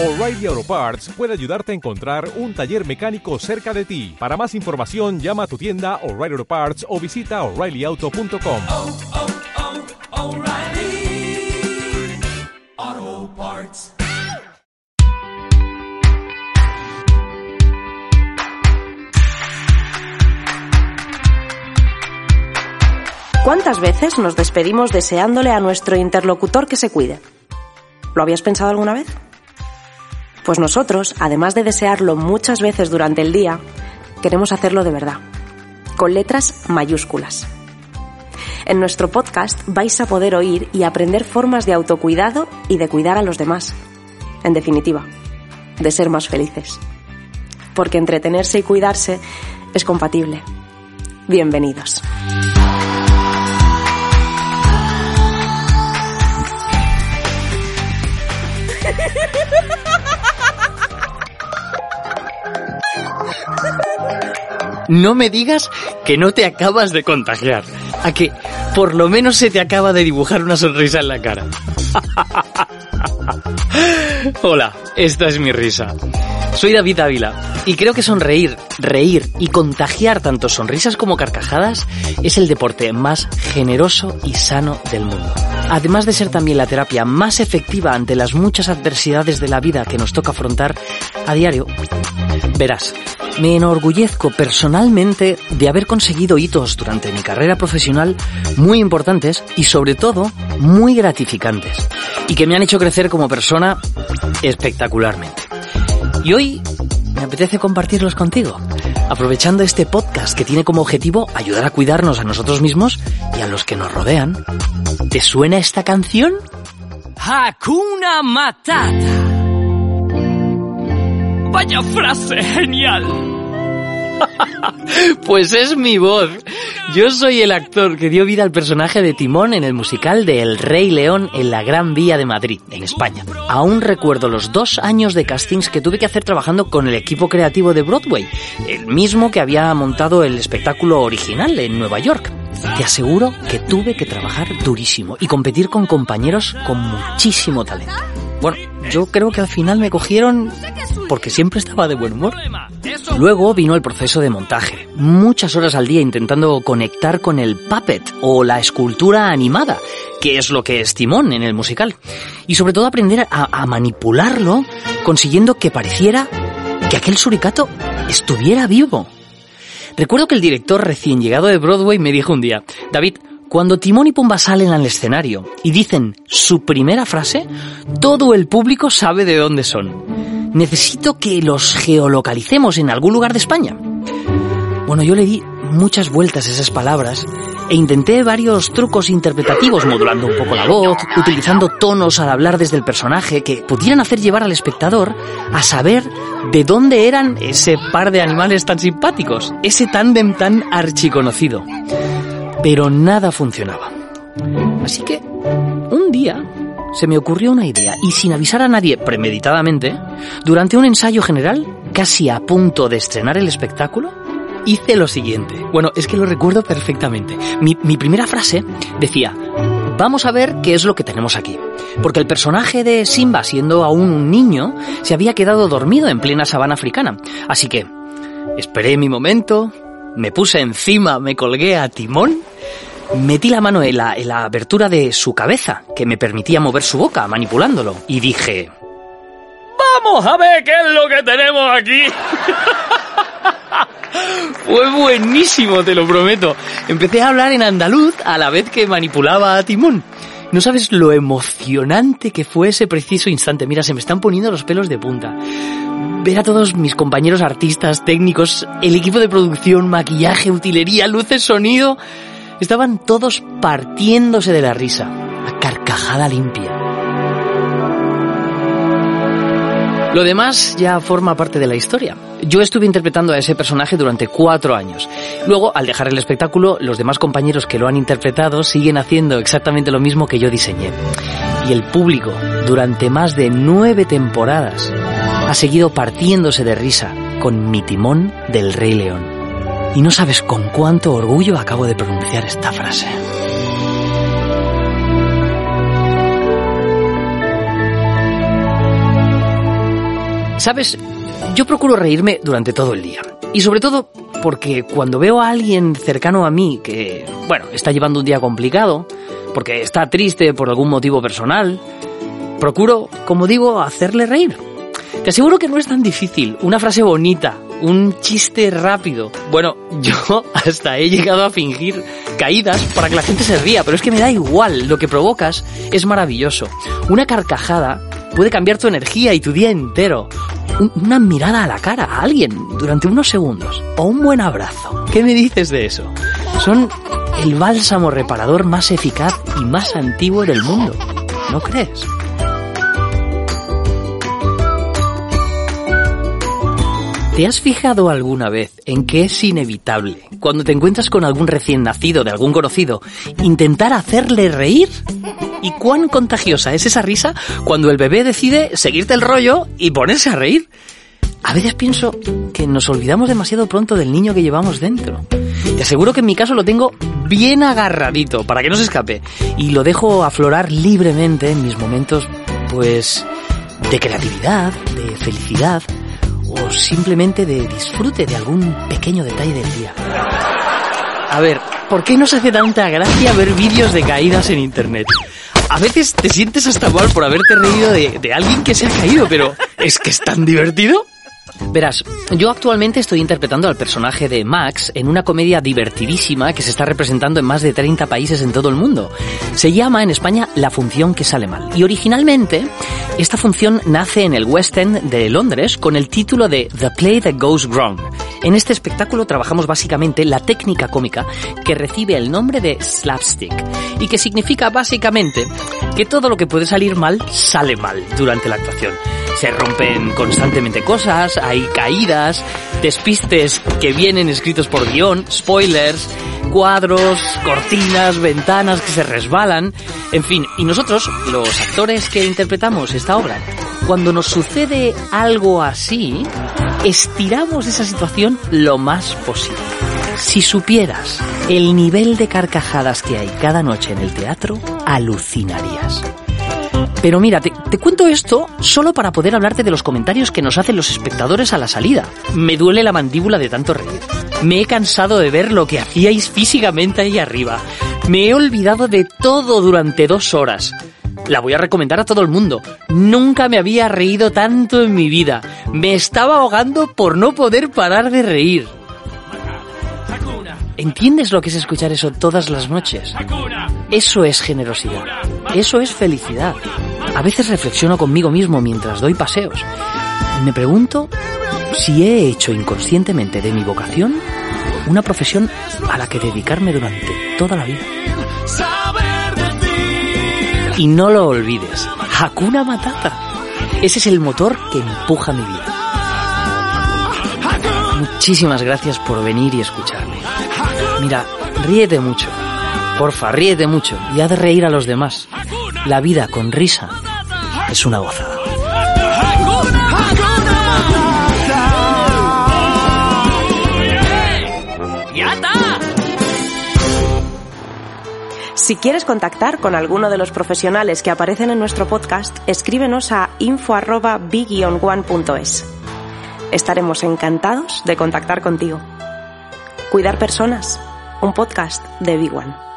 O'Reilly Auto Parts puede ayudarte a encontrar un taller mecánico cerca de ti. Para más información, llama a tu tienda O'Reilly Auto Parts o visita oreillyauto.com. oh, oh, O'Reilly Auto Parts. ¿Cuántas veces nos despedimos deseándole a nuestro interlocutor que se cuide? ¿Lo habías pensado alguna vez? Pues nosotros, además de desearlo muchas veces durante el día, queremos hacerlo de verdad, con letras mayúsculas. En nuestro podcast vais a poder oír y aprender formas de autocuidado y de cuidar a los demás. En definitiva, de ser más felices. Porque entretenerse y cuidarse es compatible. Bienvenidos. No me digas que no te acabas de contagiar. A que por lo menos se te acaba de dibujar una sonrisa en la cara. Hola, esta es mi risa. Soy David Ávila y creo que sonreír, reír y contagiar tanto sonrisas como carcajadas es el deporte más generoso y sano del mundo. Además de ser también la terapia más efectiva ante las muchas adversidades de la vida que nos toca afrontar a diario, verás, me enorgullezco personalmente de haber conseguido hitos durante mi carrera profesional muy importantes y sobre todo muy gratificantes y que me han hecho crecer como persona espectacularmente. Y hoy me apetece compartirlos contigo, aprovechando este podcast que tiene como objetivo ayudar a cuidarnos a nosotros mismos y a los que nos rodean. ¿Te suena esta canción? Hakuna Matata. Vaya frase genial. pues es mi voz. Yo soy el actor que dio vida al personaje de Timón en el musical de El Rey León en la Gran Vía de Madrid, en España. Aún recuerdo los dos años de castings que tuve que hacer trabajando con el equipo creativo de Broadway, el mismo que había montado el espectáculo original en Nueva York. Te aseguro que tuve que trabajar durísimo y competir con compañeros con muchísimo talento. Bueno, yo creo que al final me cogieron porque siempre estaba de buen humor. Luego vino el proceso de montaje. Muchas horas al día intentando conectar con el puppet o la escultura animada, que es lo que es Timón en el musical. Y sobre todo aprender a, a manipularlo, consiguiendo que pareciera que aquel suricato estuviera vivo. Recuerdo que el director recién llegado de Broadway me dijo un día, David, cuando Timón y Pumba salen al escenario y dicen su primera frase, todo el público sabe de dónde son. Necesito que los geolocalicemos en algún lugar de España. Bueno, yo le di muchas vueltas a esas palabras e intenté varios trucos interpretativos, modulando un poco la voz, utilizando tonos al hablar desde el personaje que pudieran hacer llevar al espectador a saber de dónde eran ese par de animales tan simpáticos, ese tándem tan archiconocido. Pero nada funcionaba. Así que, un día, se me ocurrió una idea y sin avisar a nadie premeditadamente, durante un ensayo general, casi a punto de estrenar el espectáculo, hice lo siguiente. Bueno, es que lo recuerdo perfectamente. Mi, mi, primera frase decía, vamos a ver qué es lo que tenemos aquí. Porque el personaje de Simba, siendo aún un niño, se había quedado dormido en plena sabana africana. Así que, esperé mi momento, me puse encima, me colgué a timón, metí la mano en la, en la abertura de su cabeza, que me permitía mover su boca, manipulándolo, y dije... ¡Vamos a ver qué es lo que tenemos aquí! Fue buenísimo, te lo prometo. Empecé a hablar en andaluz a la vez que manipulaba a Timón. No sabes lo emocionante que fue ese preciso instante. Mira, se me están poniendo los pelos de punta. Ver a todos mis compañeros artistas, técnicos, el equipo de producción, maquillaje, utilería, luces, sonido, estaban todos partiéndose de la risa, a carcajada limpia. Lo demás ya forma parte de la historia. Yo estuve interpretando a ese personaje durante cuatro años. Luego, al dejar el espectáculo, los demás compañeros que lo han interpretado siguen haciendo exactamente lo mismo que yo diseñé. Y el público, durante más de nueve temporadas, ha seguido partiéndose de risa con mi timón del Rey León. Y no sabes con cuánto orgullo acabo de pronunciar esta frase. Sabes, yo procuro reírme durante todo el día. Y sobre todo porque cuando veo a alguien cercano a mí que, bueno, está llevando un día complicado, porque está triste por algún motivo personal, procuro, como digo, hacerle reír. Te aseguro que no es tan difícil. Una frase bonita, un chiste rápido. Bueno, yo hasta he llegado a fingir caídas para que la gente se ría, pero es que me da igual. Lo que provocas es maravilloso. Una carcajada puede cambiar tu energía y tu día entero. Un- Una mirada a la cara a alguien durante unos segundos. O un buen abrazo. ¿Qué me dices de eso? Son el bálsamo reparador más eficaz y más antiguo del mundo. ¿No crees? ¿Te has fijado alguna vez en que es inevitable, cuando te encuentras con algún recién nacido de algún conocido, intentar hacerle reír? ¿Y cuán contagiosa es esa risa cuando el bebé decide seguirte el rollo y ponerse a reír? A veces pienso que nos olvidamos demasiado pronto del niño que llevamos dentro. Te aseguro que en mi caso lo tengo bien agarradito para que no se escape y lo dejo aflorar libremente en mis momentos, pues, de creatividad, de felicidad o simplemente de disfrute de algún pequeño detalle del día. A ver, ¿por qué nos hace tanta gracia ver vídeos de caídas en internet? A veces te sientes hasta mal por haberte reído de, de alguien que se ha caído, pero ¿es que es tan divertido? Verás, yo actualmente estoy interpretando al personaje de Max en una comedia divertidísima que se está representando en más de 30 países en todo el mundo. Se llama en España La función que sale mal. Y originalmente, esta función nace en el West End de Londres con el título de The Play That Goes Wrong. En este espectáculo trabajamos básicamente la técnica cómica que recibe el nombre de slapstick y que significa básicamente que todo lo que puede salir mal sale mal durante la actuación. Se rompen constantemente cosas, hay caídas, despistes que vienen escritos por guion, spoilers, cuadros, cortinas, ventanas que se resbalan, en fin, y nosotros, los actores que interpretamos esta obra, cuando nos sucede algo así, estiramos esa situación lo más posible. Si supieras el nivel de carcajadas que hay cada noche en el teatro, alucinarías. Pero mira, te, cuento esto solo para poder hablarte de los comentarios que nos hacen los espectadores a la salida. Me duele la mandíbula de tanto reír. Me he cansado de ver lo que hacíais físicamente ahí arriba. Me he olvidado de todo durante dos horas. La voy a recomendar a todo el mundo. Nunca me había reído tanto en mi vida. Me estaba ahogando por no poder parar de reír. ¿Entiendes lo que es escuchar eso todas las noches? Eso es generosidad. Eso es felicidad. A veces reflexiono conmigo mismo mientras doy paseos. Me pregunto si he hecho inconscientemente de mi vocación una profesión a la que dedicarme durante toda la vida. Y no lo olvides, Hakuna Matata. Ese es el motor que empuja mi vida. Muchísimas gracias por venir y escucharme. Mira, ríete mucho. Porfa, ríete mucho y haz reír a los demás. La vida con risa es una gozada. Si quieres contactar con alguno de los profesionales que aparecen en nuestro podcast, escríbenos a info@big-one.es. Estaremos encantados de contactar contigo. Cuidar personas, un podcast de Big One.